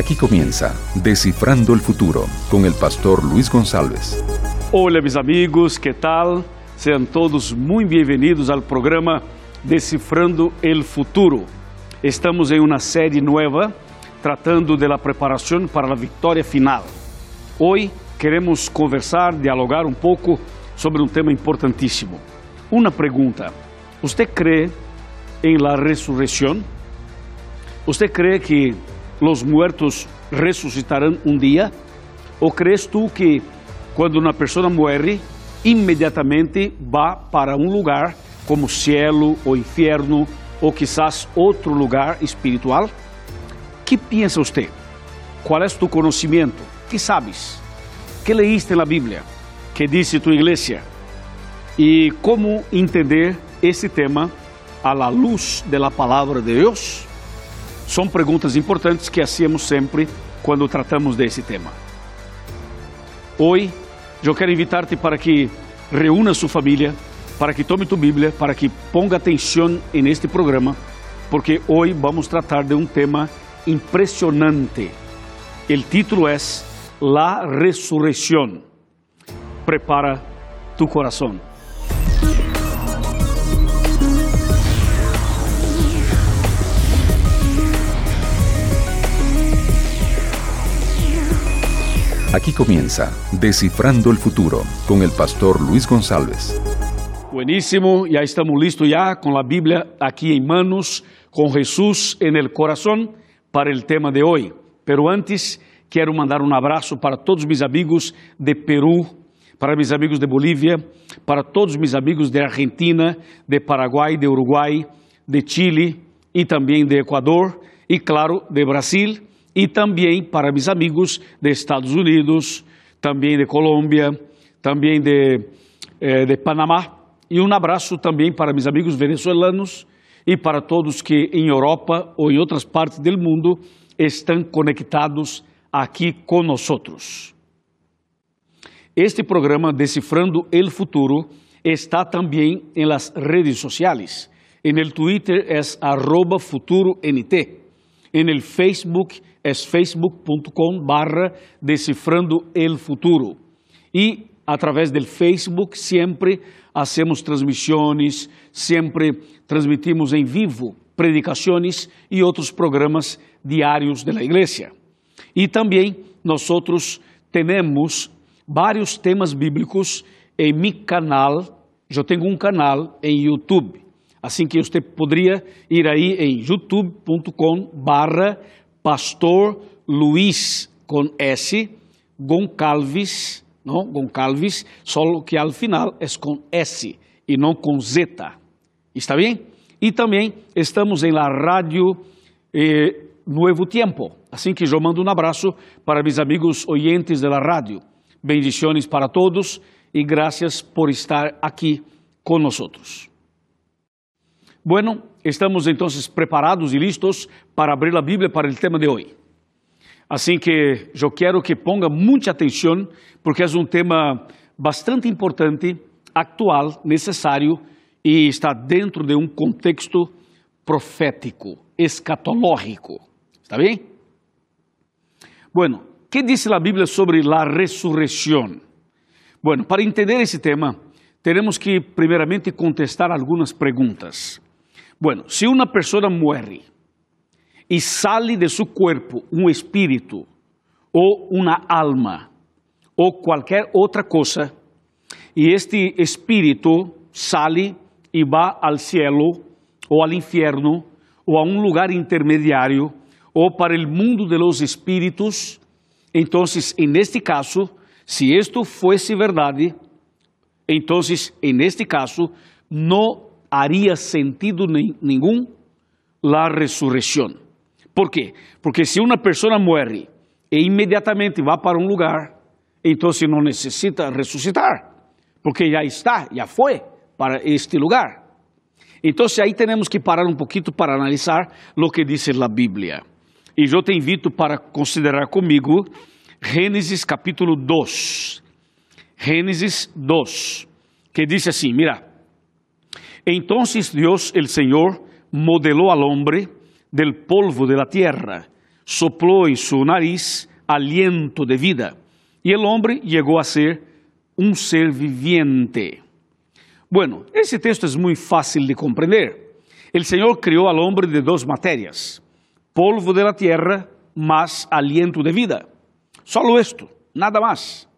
Aquí comienza Descifrando el Futuro con el pastor Luis González. Hola mis amigos, ¿qué tal? Sean todos muy bienvenidos al programa Decifrando el Futuro. Estamos en una serie nueva tratando de la preparación para la victoria final. Hoy queremos conversar, dialogar un poco sobre un tema importantísimo. Una pregunta, ¿usted cree en la resurrección? ¿Usted cree que los muertos resucitarán un día? ¿O crees tú que cuando una persona muere, inmediatamente va para un lugar como cielo o infierno o quizás otro lugar espiritual? ¿Qué piensa usted? ¿Cuál es tu conocimiento? ¿Qué sabes? ¿Qué leíste en la Biblia? ¿Qué dice tu iglesia? ¿Y cómo entender ese tema a la luz de la palabra de Dios? São perguntas importantes que hacemos sempre quando tratamos desse tema. Hoje, eu quero invitar-te para que reúna sua família, para que tome tu Bíblia, para que ponga atenção neste programa, porque hoje vamos tratar de um tema impressionante. O título é La Resurrección. Prepara tu coração. Aquí comienza Descifrando el Futuro con el pastor Luis González. Buenísimo, ya estamos listos ya con la Biblia aquí en manos, con Jesús en el corazón para el tema de hoy. Pero antes quiero mandar un abrazo para todos mis amigos de Perú, para mis amigos de Bolivia, para todos mis amigos de Argentina, de Paraguay, de Uruguay, de Chile y también de Ecuador y claro, de Brasil e também para meus amigos de Estados Unidos, também de Colômbia, também de, eh, de Panamá. E um abraço também para meus amigos venezuelanos e para todos que em Europa ou em outras partes do mundo estão conectados aqui conosco. Este programa Decifrando el Futuro está também em las redes sociais. En el Twitter é arroba futuront. En el Facebook es facebook.com barra Decifrando el Futuro. E através del Facebook sempre hacemos transmissões, sempre transmitimos em vivo predicações e outros programas diários da igreja. E também nós temos vários temas bíblicos em meu canal. Eu tenho um canal em YouTube. Assim que você poderia ir aí em youtube.com barra pastor Luiz com S, Goncalves, não? Goncalves, só que ao final é com S e não com Z. Está bem? E também estamos em la rádio eh, Nuevo Tiempo. Assim que eu mando um abraço para meus amigos oyentes da rádio. Bendições para todos e graças por estar aqui conosco. Bueno, estamos entonces preparados y listos para abrir la Biblia para el tema de hoy. Así que yo quiero que ponga mucha atención porque es un tema bastante importante, actual, necesario y está dentro de un contexto profético, escatológico. ¿Está bien? Bueno, ¿qué dice la Biblia sobre la resurrección? Bueno, para entender ese tema, tenemos que primeramente contestar algunas preguntas. Bueno, se uma pessoa morre e sale de seu corpo um espírito ou uma alma ou qualquer outra coisa, e este espírito sale e vai ao cielo ou ao inferno ou a um lugar intermediário ou para o mundo de los espíritos, então, en este caso, se isto fosse verdade, então, en este caso, não haría sentido nenhum la resurrección. ¿Por quê? Porque se uma pessoa muere e imediatamente vai para um lugar, então não necessita ressuscitar, porque já está, já foi para este lugar. Então aí temos que parar um pouquinho para analisar o que diz a Bíblia. E eu te invito para considerar comigo Gênesis capítulo 2. Gênesis 2, que diz assim: mira, Entonces Dios el Señor modeló al hombre del polvo de la tierra, sopló en su nariz aliento de vida y el hombre llegó a ser un ser viviente. Bueno, ese texto es muy fácil de comprender. El Señor creó al hombre de dos materias, polvo de la tierra más aliento de vida. Solo esto, nada más.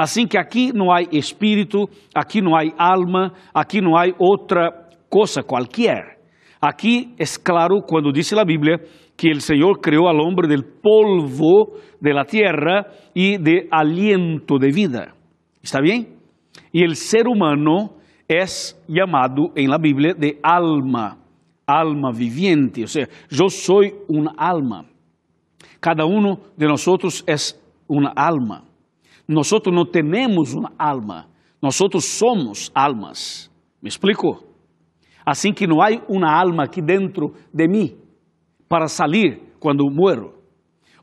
Assim que aqui não há espírito, aqui não há alma, aqui não há outra coisa qualquer. Aqui é claro quando diz a Bíblia que o Senhor criou al hombre del polvo de la tierra e de aliento de vida. ¿Está bem? E o ser humano é chamado em la Bíblia de alma, alma viviente. Ou seja, eu sou uma alma. Cada um de nós é uma alma. Nós não temos uma alma, nós somos almas. ¿Me explico? Assim que não há uma alma aqui dentro de mim para salir quando muero.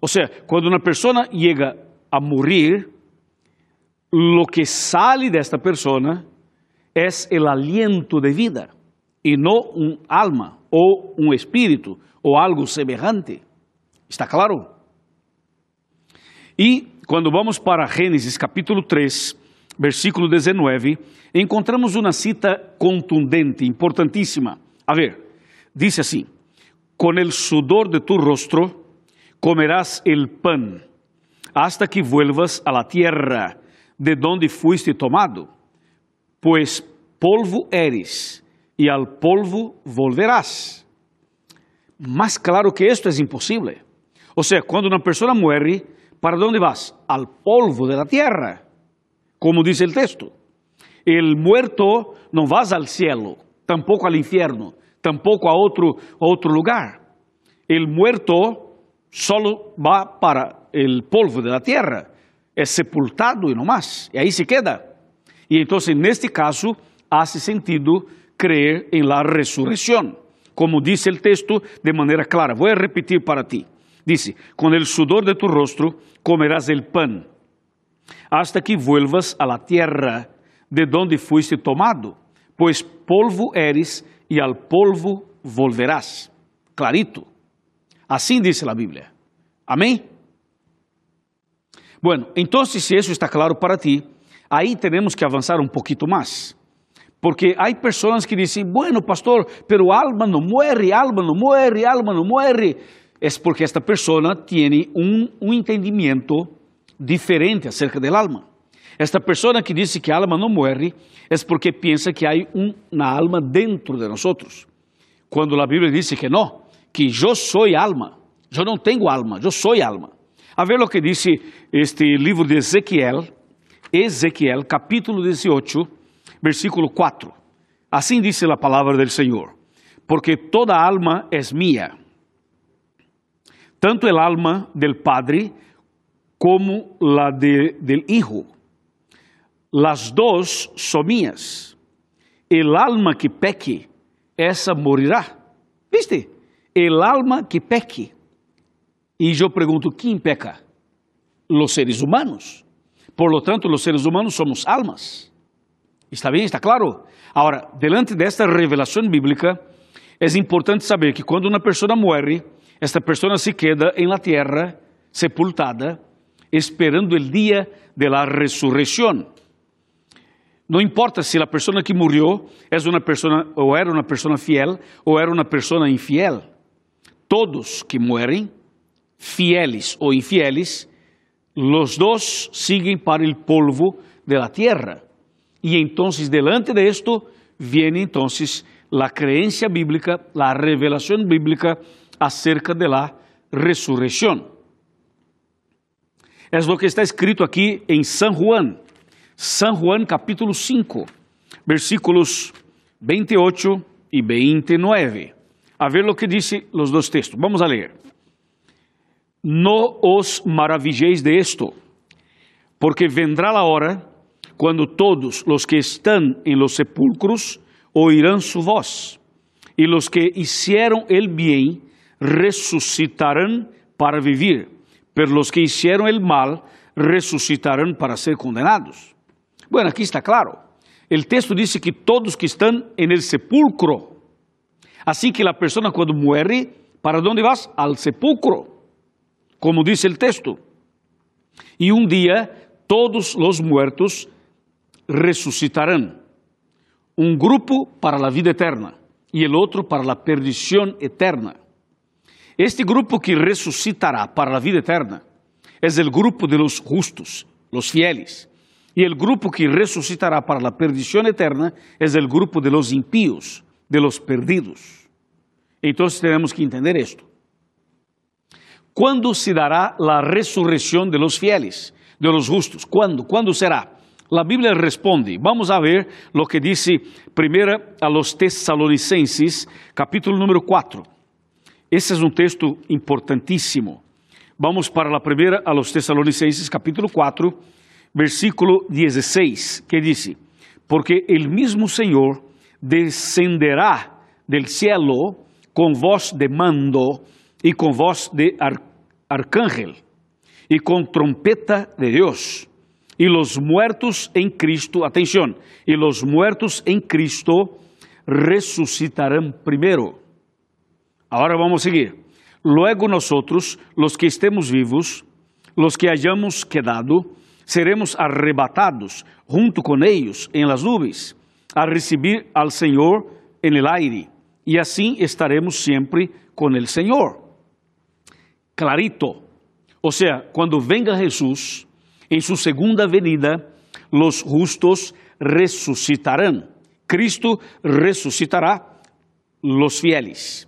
Ou seja, quando uma pessoa chega a morrer, lo que sale desta pessoa é o aliento de vida e não um alma ou um espírito ou algo semelhante. ¿Está claro? E quando vamos para Gênesis capítulo 3, versículo 19, encontramos uma cita contundente, importantíssima. A ver, diz assim: Com el sudor de tu rostro comerás el pan, hasta que vuelvas a la tierra de donde fuiste tomado, pues polvo eres e al polvo volverás. Mais claro que esto é impossível. Ou seja, quando uma pessoa morre, ¿para onde vas? Al polvo de la tierra, como diz o texto. El muerto não vas al cielo, tampoco al infierno, tampoco a outro, a outro lugar. El muerto solo va para el polvo de la tierra, es sepultado y no más, y ahí se queda. Y entonces en este caso hace sentido creer en la resurrección, como dice el texto de manera clara. Voy a repetir para ti. Dice, con el sudor de tu rostro comerás el pan, hasta que vuelvas a la tierra de donde fuiste tomado, pues polvo eres y al polvo volverás. Clarito. Assim diz a Bíblia. Amém? Bueno, então, se isso está claro para ti, aí temos que avançar um pouquinho mais. Porque há pessoas que dizem, bueno, pastor, pero alma não muere, alma não muere, alma não muere. É porque esta pessoa tem um, entendimento diferente acerca do alma. Esta pessoa que diz que alma não muere é porque pensa que há uma alma dentro de nós. Quando a Bíblia diz que não, que eu sou alma, eu não tenho alma, eu sou alma. A ver o que disse este livro de Ezequiel, Ezequiel, capítulo 18, versículo 4. Assim diz a palavra do Senhor: Porque toda alma é minha, tanto el alma del Padre como la de, del Hijo. Las dos son mías. El alma que peque, essa morirá. ¿Viste? el alma que peque. E eu pergunto, quem peca? Os seres humanos. Por lo tanto, os seres humanos somos almas. ¿Está bem? ¿Está claro? Agora, delante desta revelação bíblica, é importante saber que quando uma pessoa morre, esta pessoa se queda em la tierra, sepultada, esperando o dia de la ressurreição. Não importa se a pessoa que morreu é uma pessoa ou era uma pessoa fiel ou era uma pessoa infiel todos que mueren, fieles o infieles, los dos siguen para el polvo de la tierra. Y entonces delante de esto viene entonces la creencia bíblica, la revelación bíblica acerca de la resurrección. Es lo que está escrito aquí en San Juan, San Juan capítulo 5, versículos 28 y 29 a ver o que disse os dois textos. Vamos a ler. No os maravilléis de esto, porque vendrá a hora quando todos os que estão em los sepulcros oirão su voz, e los que hicieron el bien resucitarão para vivir, pero los que hicieron el mal resucitarão para ser condenados. Bueno, aqui está claro. O texto diz que todos que estão en el sepulcro Assim que a pessoa quando muere, ¿para onde vas? Al sepulcro. como dice el texto. Y un día todos los muertos resucitarán. Un grupo para la vida eterna y el otro para la perdición eterna. Este grupo que resucitará para la vida eterna es el grupo de los justos, los fieles. Y el grupo que resucitará para la perdición eterna es el grupo de los impíos, de los perdidos. Entonces tenemos que entender esto. ¿Cuándo se dará la resurrección de los fieles, de los justos? ¿Cuándo? ¿Cuándo será? La Biblia responde. Vamos a ver lo que dice primero a los tesalonicenses, capítulo número 4. Esse é um texto importantíssimo. Vamos para a primeira a los Tesalonicenses, capítulo 4, versículo 16, que diz: Porque el mismo Senhor descenderá del cielo com voz de mando e com voz de ar arcángel e com trompeta de Deus. E los muertos em Cristo, atenção, e los muertos em Cristo ressuscitarão primeiro. Agora vamos seguir. Luego nosotros, los que estemos vivos, los que hayamos quedado, seremos arrebatados junto con ellos en las nubes, a recibir al Señor en el aire, y así estaremos siempre con el Señor. Clarito. O sea, cuando venga Jesús, en su segunda venida, los justos resucitarán. Cristo resucitará los fieles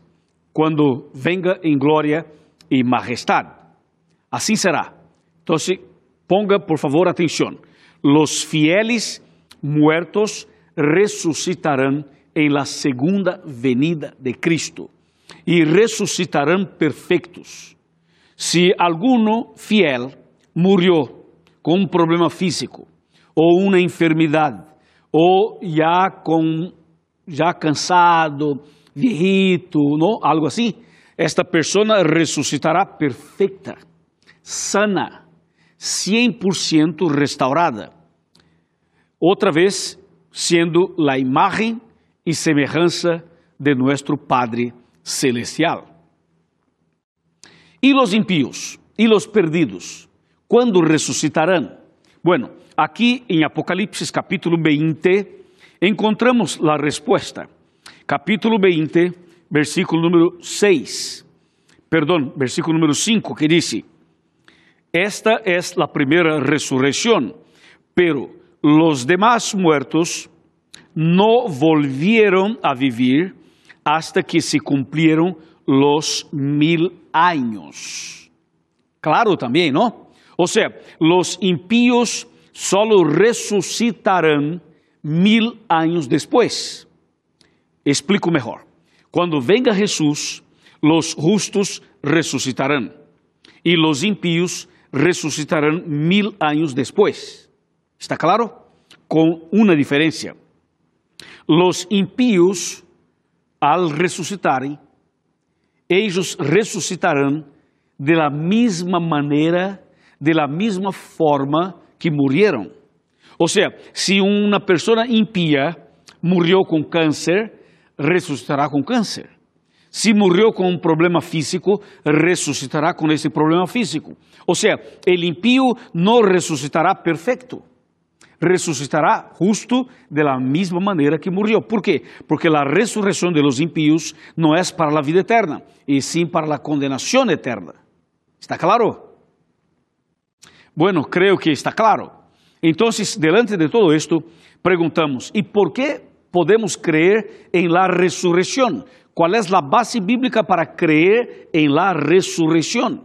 quando venga em glória e majestade. Assim será. Então, ponga por favor atenção. Los fieles muertos ressuscitarão em la segunda venida de Cristo e ressuscitarão perfeitos. Se alguno fiel murió com um problema físico ou uma enfermidade ou já com já cansado, viejito, ¿no? Algo así. Esta persona resucitará perfecta, sana, 100% restaurada. Outra vez, sendo la imagen y semejanza de nuestro Padre Celestial. E los impíos e los perdidos, quando ressuscitarão? Bueno, aqui em Apocalipse capítulo 20, encontramos a resposta capítulo 20, versículo número 6, perdão, versículo número 5, que diz: Esta es la primera resurrección, pero los demás muertos no volvieron a vivir hasta que se cumplieron los mil años. Claro también, ¿no? O sea, los impíos solo resucitarán mil años después. Explico melhor. Quando venga Jesus, los justos ressuscitarão e los impíos ressuscitarão mil anos depois. ¿Está claro? Com uma diferença. Los impíos, al ressuscitarem, eles ressuscitarão de la maneira, de la forma que morreram. Ou seja, se uma pessoa impia morreu com câncer, ressuscitará com câncer. Se morreu com um problema físico, ressuscitará com esse problema físico. Ou seja, o impío não ressuscitará perfeito. Ressuscitará justo de la mesma maneira que morreu. ¿Por quê? Porque a ressurreição de los impíos não é para a vida eterna, e sim para a condenação eterna. ¿Está claro? Bueno, creo que está claro. Entonces, delante de todo esto, preguntamos, ¿y por qué podemos creer en la resurrección. ¿Cuál es la base bíblica para creer en la resurrección?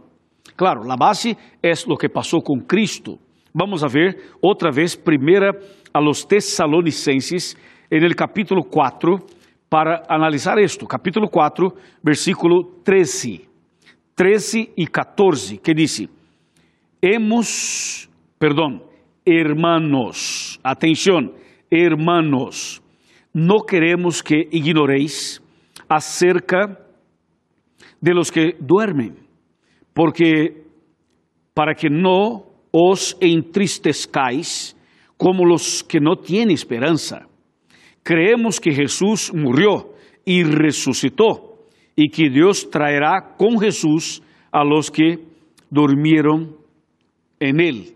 Claro, la base es lo que pasó con Cristo. Vamos a ver otra vez primera a los tesalonicenses en el capítulo 4 para analizar esto. Capítulo 4, versículo 13. 13 y 14, que dice, hemos, perdón, hermanos, atención, hermanos, no queremos que ignoréis acerca de los que duermen, porque para que no os entristezcáis como los que no tienen esperanza. Creemos que Jesús murió y resucitó y que Dios traerá con Jesús a los que durmieron en él.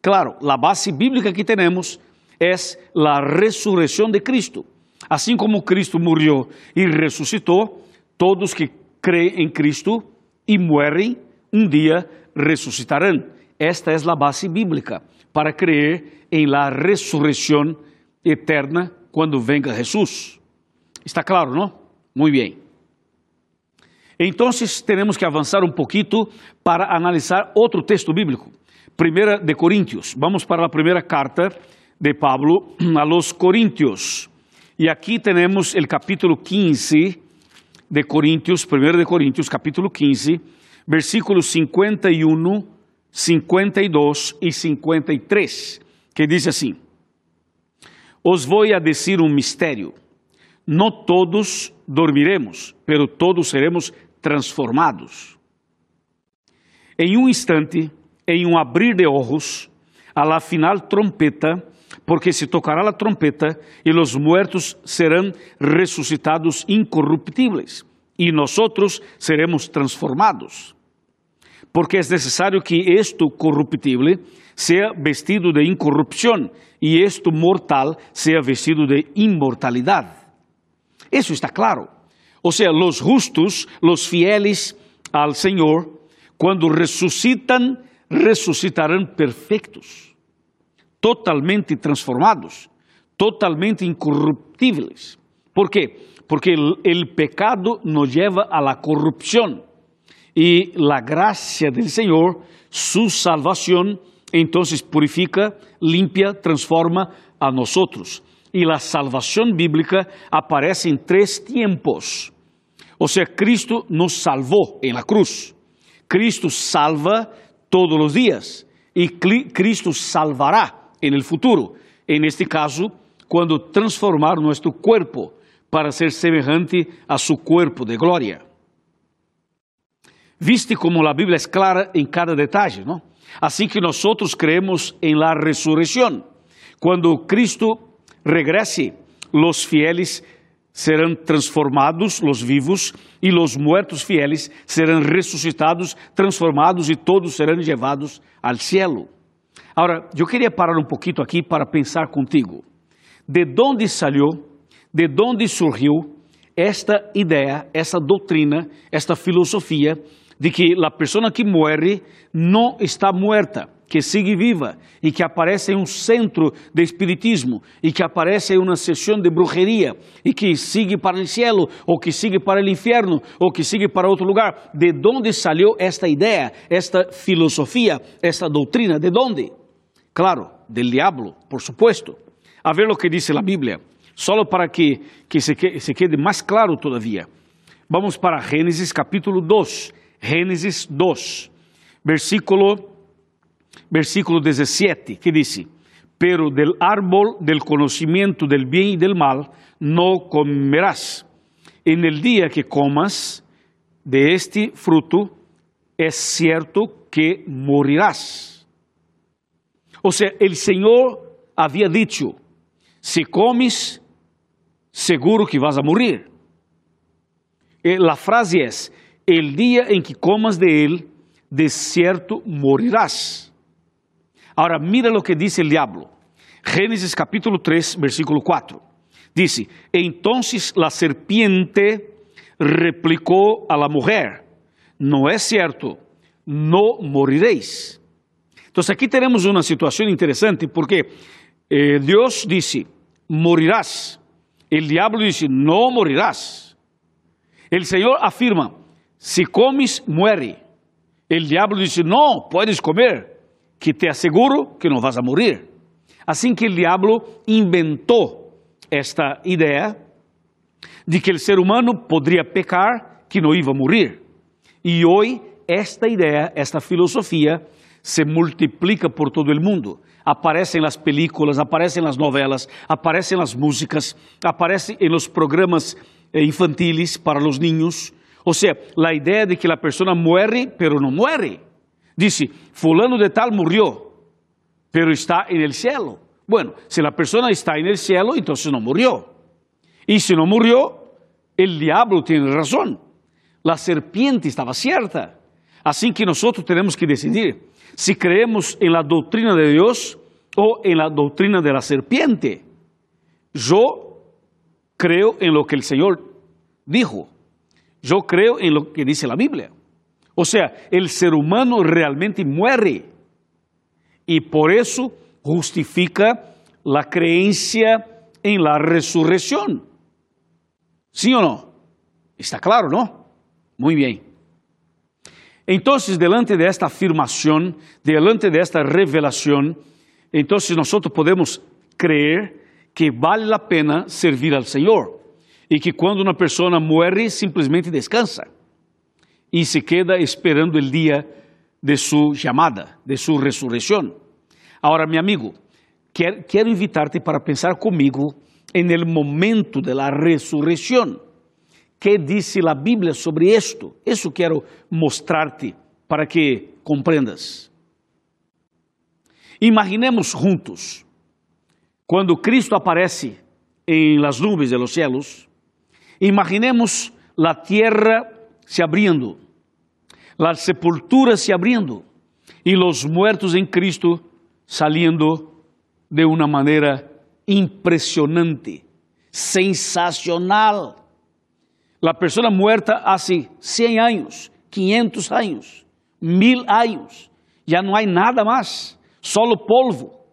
Claro, la base bíblica que tenemos es la resurrección de Cristo. Así como Cristo murió y resucitó, todos que creen en Cristo y mueren, un día resucitarán. Esta es la base bíblica para creer en la resurrección eterna cuando venga Jesús. Está claro, ¿no? Muy bien. Entonces tenemos que avanzar un poquito para analizar otro texto bíblico. Primera de Corintios. Vamos para la primera carta de Pablo a los Corintios. Y aquí tenemos el capítulo 15 de Corintios, primero de Corintios, capítulo 15, versículos 51, 52 y 53, que dice así, os voy a decir un misterio, no todos dormiremos, pero todos seremos transformados. Em um instante, em um abrir de ojos, a la final trompeta, porque se tocará a trompeta e os muertos serão ressuscitados incorruptíveis e nós seremos transformados. Porque é necessário que esto corruptível seja vestido de incorrupção e esto mortal seja vestido de inmortalidade. Isso está claro. Ou seja, os justos, os fieles al Senhor, quando ressuscitam, ressuscitarão perfeitos, totalmente transformados, totalmente incorruptíveis. Por quê? Porque o pecado nos leva a la corrupção e a graça do Senhor, su salvação, então purifica, limpia, transforma a nós e a salvação bíblica aparece em três tempos. Ou seja, Cristo nos salvou em la cruz. Cristo salva todos os dias e Cristo salvará en el futuro. En este caso, quando transformar nosso corpo para ser semejante a su cuerpo de glória. Viste como a Bíblia é clara em cada detalhe, não? Assim que nós creemos em la ressurreição. Quando Cristo regrese, los fieles serão transformados, los vivos, e los muertos fieles serão ressuscitados, transformados e todos serão levados al cielo. Agora, eu queria parar um pouquinho aqui para pensar contigo. De onde saiu, de onde surgiu esta ideia, esta doutrina, esta filosofia de que a pessoa que morre não está muerta, que sigue viva e que aparece em um centro de espiritismo e que aparece em uma sessão de brujeria e que sigue para o cielo ou que sigue para o inferno ou que sigue para outro lugar. De onde saiu esta ideia, esta filosofia, esta doutrina? De onde? Claro, del diablo, por supuesto. A ver o que diz a Bíblia, só para que, que se, que se quede mais claro todavia. Vamos para Gênesis capítulo 2. Gênesis 2, versículo versículo 17, que dice, pero del árbol del conocimiento del bien y del mal no comerás. En el día que comas de este fruto, es cierto que morirás. O sea, el Señor había dicho, si comes, seguro que vas a morir. Eh, la frase es, el día en que comas de él, de cierto morirás. Ahora mira lo que dice el diablo. Génesis capítulo 3, versículo 4. Dice, entonces la serpiente replicó a la mujer, no es cierto, no moriréis. Entonces aquí tenemos una situación interesante porque eh, Dios dice, morirás. El diablo dice, no morirás. El Señor afirma, si comes, muere. El diablo dice, no, puedes comer que te asseguro que não vas a morir. Assim que o diabo inventou esta ideia de que o ser humano poderia pecar, que não ia morrer. E hoje esta ideia, esta filosofia se multiplica por todo o mundo. Aparecem nas películas, aparecem nas novelas, aparecem nas músicas, aparecem nos programas eh, infantis para os niños. Ou seja, a ideia de que a pessoa muere, pero não muere. Dice, fulano de tal murió, pero está en el cielo. Bueno, si la persona está en el cielo, entonces no murió. Y si no murió, el diablo tiene razón. La serpiente estaba cierta. Assim que nós temos que decidir se creemos em la doutrina de Deus ou em la doutrina de la serpiente. Eu creo em lo que o Senhor dijo. Eu creo em lo que dice la Biblia. O sea, el ser humano realmente muere. Y por eso justifica la creencia en la resurrección. ¿Sí o no? Está claro, ¿no? Muy bien. Entonces, delante de esta afirmación, delante de esta revelación, entonces nosotros podemos creer que vale la pena servir al Señor y que cuando una persona muere simplemente descansa y se queda esperando el día de su llamada, de su resurrección. Ahora, mi amigo, quiero invitarte para pensar conmigo en el momento de la resurrección. ¿Qué dice la Biblia sobre esto? Eso quiero mostrarte para que comprendas. Imaginemos juntos, quando Cristo aparece em las nubes de los cielos, imaginemos la tierra se abriendo, la sepultura se abriendo y los muertos en Cristo saliendo de una manera impresionante, sensacional. La persona muerta hace 100 años, 500 años, mil años, ya no hay nada más, solo polvo.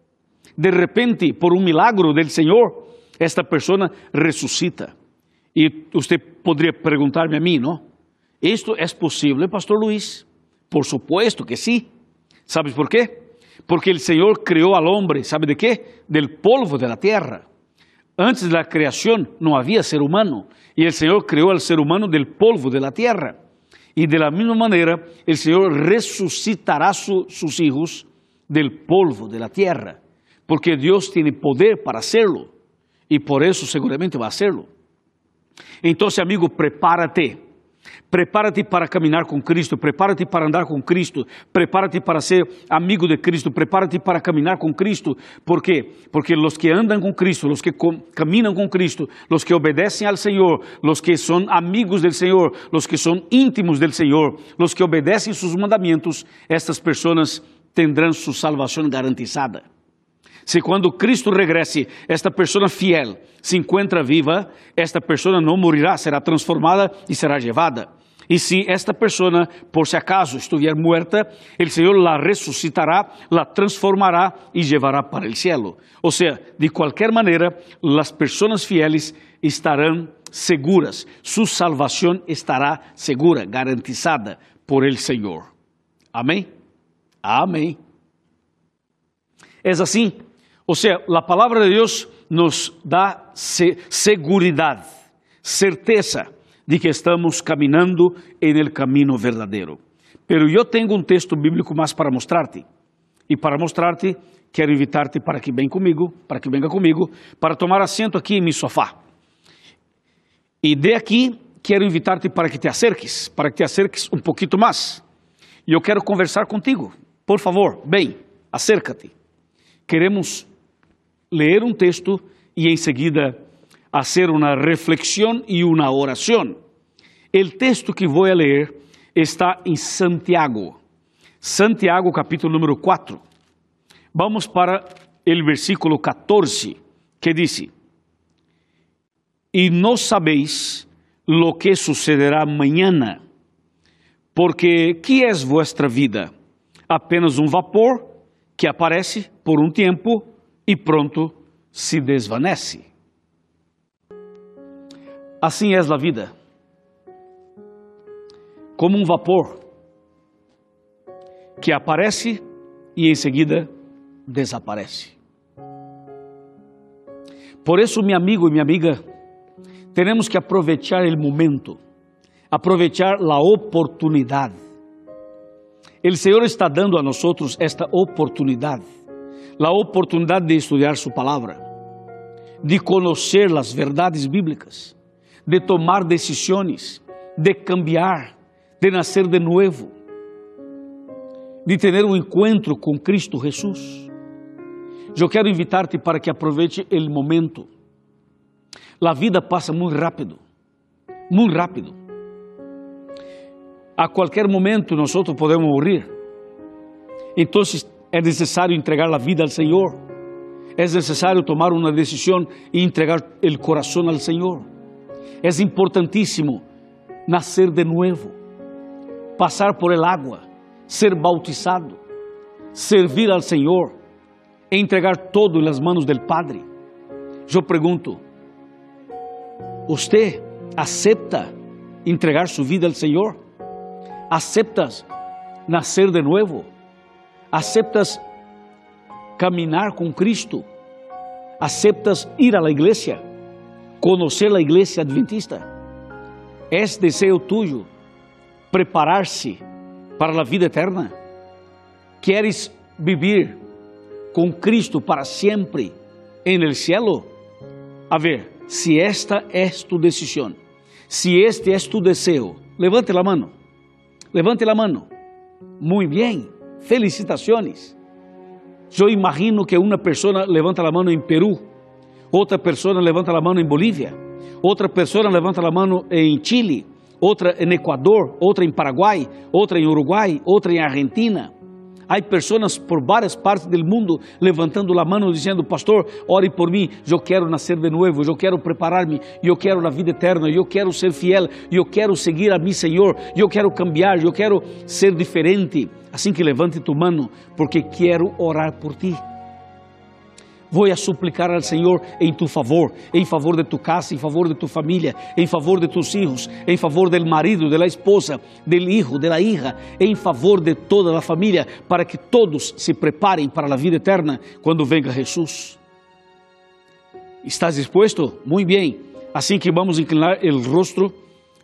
De repente, por un milagro del Señor, esta persona resucita. Y usted podría preguntarme a mí, ¿no? ¿Esto es posible, Pastor Luis? Por supuesto que sí. ¿Sabes por qué? Porque el Señor creó al hombre, ¿sabe de qué? Del polvo de la tierra. Antes de la creación no había ser humano y el Señor creó al ser humano del polvo de la tierra. Y de la misma manera el Señor resucitará su, sus hijos del polvo de la tierra, porque Dios tiene poder para hacerlo y por eso seguramente va a hacerlo. Entonces, amigo, prepárate Prepara-te para caminhar com Cristo, prepara-te para andar com Cristo, prepara-te para ser amigo de Cristo, prepara-te para caminhar com Cristo. ¿Por quê? Porque os que andam com Cristo, os que caminham com Cristo, os que obedecem ao Senhor, os que são amigos do Senhor, os que são íntimos do Senhor, os que obedecem seus mandamentos, estas pessoas tendrão sua salvação garantizada. Se quando Cristo regresse, esta pessoa fiel se encontra viva, esta pessoa não morirá, será transformada e será levada. E se esta pessoa, por se acaso, estiver muerta, o Senhor la ressuscitará, la transformará e levará para o cielo. Ou seja, de qualquer maneira, as pessoas fieles estarão seguras, sua salvação estará segura, garantizada por el Senhor. Amém? Amém. É assim ou seja, a palavra de Deus nos dá segurança, certeza de que estamos caminhando em el camino verdadeiro. Pero eu tenho um texto bíblico mais para mostrar-te. E para mostrar-te, quero invitar-te para que venha comigo, para que venha comigo, para tomar assento aqui em meu sofá. E de aqui quero invitar-te para que te acerques, para que te acerques um pouquinho mais. E eu quero conversar contigo. Por favor, bem, acércate. Queremos leer un texto y enseguida hacer una reflexión y una oración. El texto que voy a leer está en Santiago, Santiago capítulo número 4. Vamos para el versículo 14, que dice, y no sabéis lo que sucederá mañana, porque ¿qué es vuestra vida? Apenas un vapor que aparece por un tiempo e pronto se desvanece. Assim é a vida, como um vapor que aparece e em seguida desaparece. Por isso, meu amigo e minha amiga, temos que aproveitar o momento, aproveitar a oportunidade. O Senhor está dando a nós esta oportunidade la oportunidad de estudiar su palabra, de conocer las verdades bíblicas, de tomar decisiones, de cambiar, de nacer de nuevo, de tener un encuentro con Cristo Jesús. Eu quero invitar-te para que aproveite o momento. A vida passa muito rápido, muito rápido. a qualquer momento nós podemos morrer. Então é necessário entregar a vida ao Senhor. É necessário tomar uma decisão e entregar o coração ao Senhor. É importantíssimo nascer de novo, passar por el agua, ser bautizado, servir ao Senhor, entregar todo nas mãos do Padre. Eu pergunto, você aceita entregar sua vida ao Senhor? ¿Aceptas nascer de novo? ¿Aceptas caminhar com Cristo? ¿Aceptas ir à igreja? Conhecer a igreja adventista? É desejo tuyo preparar-se para a vida eterna? ¿Queres vivir com Cristo para sempre en el cielo? A ver, se esta é tu decisão, se este é tu desejo, levante a mão, levante a mão. Muito bem, felicitações. Eu imagino que uma pessoa levanta a mão em Peru, outra pessoa levanta a mão em Bolívia, outra pessoa levanta a mão em Chile, outra em Equador, outra em Paraguai, outra em Uruguai, outra em Argentina. Há pessoas por várias partes do mundo levantando a mão dizendo: Pastor, ore por mim, eu quero nascer de novo, eu quero preparar-me, eu quero a vida eterna, eu quero ser fiel, eu quero seguir a mi Senhor, eu quero cambiar, eu quero ser diferente. Assim que levante tu mano, porque quero orar por ti. Vou a suplicar ao Senhor em tu favor, em favor de tu casa, em favor de tu família, em favor de tus hijos, em favor del marido, de la esposa, del hijo, de la hija, em favor de toda a família, para que todos se preparem para a vida eterna quando venga Jesus. ¿Estás dispuesto? Muito bem. Assim que vamos inclinar o rosto,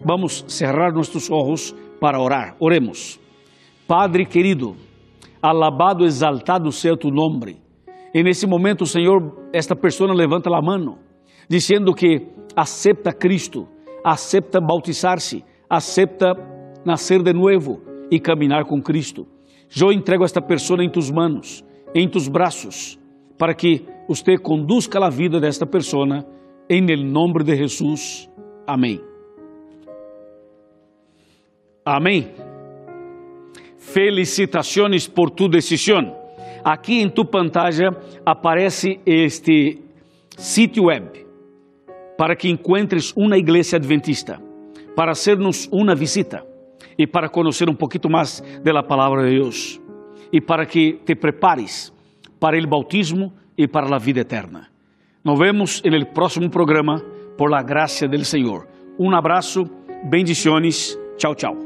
vamos cerrar nossos olhos para orar. Oremos. Padre querido, alabado, exaltado seja tu nome. E nesse momento, Senhor, esta pessoa levanta a mão, dizendo que acepta Cristo, acepta bautizar-se, acepta nascer de novo e caminhar com Cristo. Eu entrego esta pessoa em tus manos, em tus braços, para que você conduzca a vida desta pessoa, em nome de Jesus. Amém. Amém. Felicitações por tu decisão. Aqui em tu pantalla aparece este sítio web para que encuentres uma igreja adventista, para hacernos uma visita e para conhecer um pouquinho mais da palavra de Deus e para que te prepares para o bautismo e para a vida eterna. Nos vemos no próximo programa por la gracia del Senhor. Um abraço, bendiciones, tchau, tchau.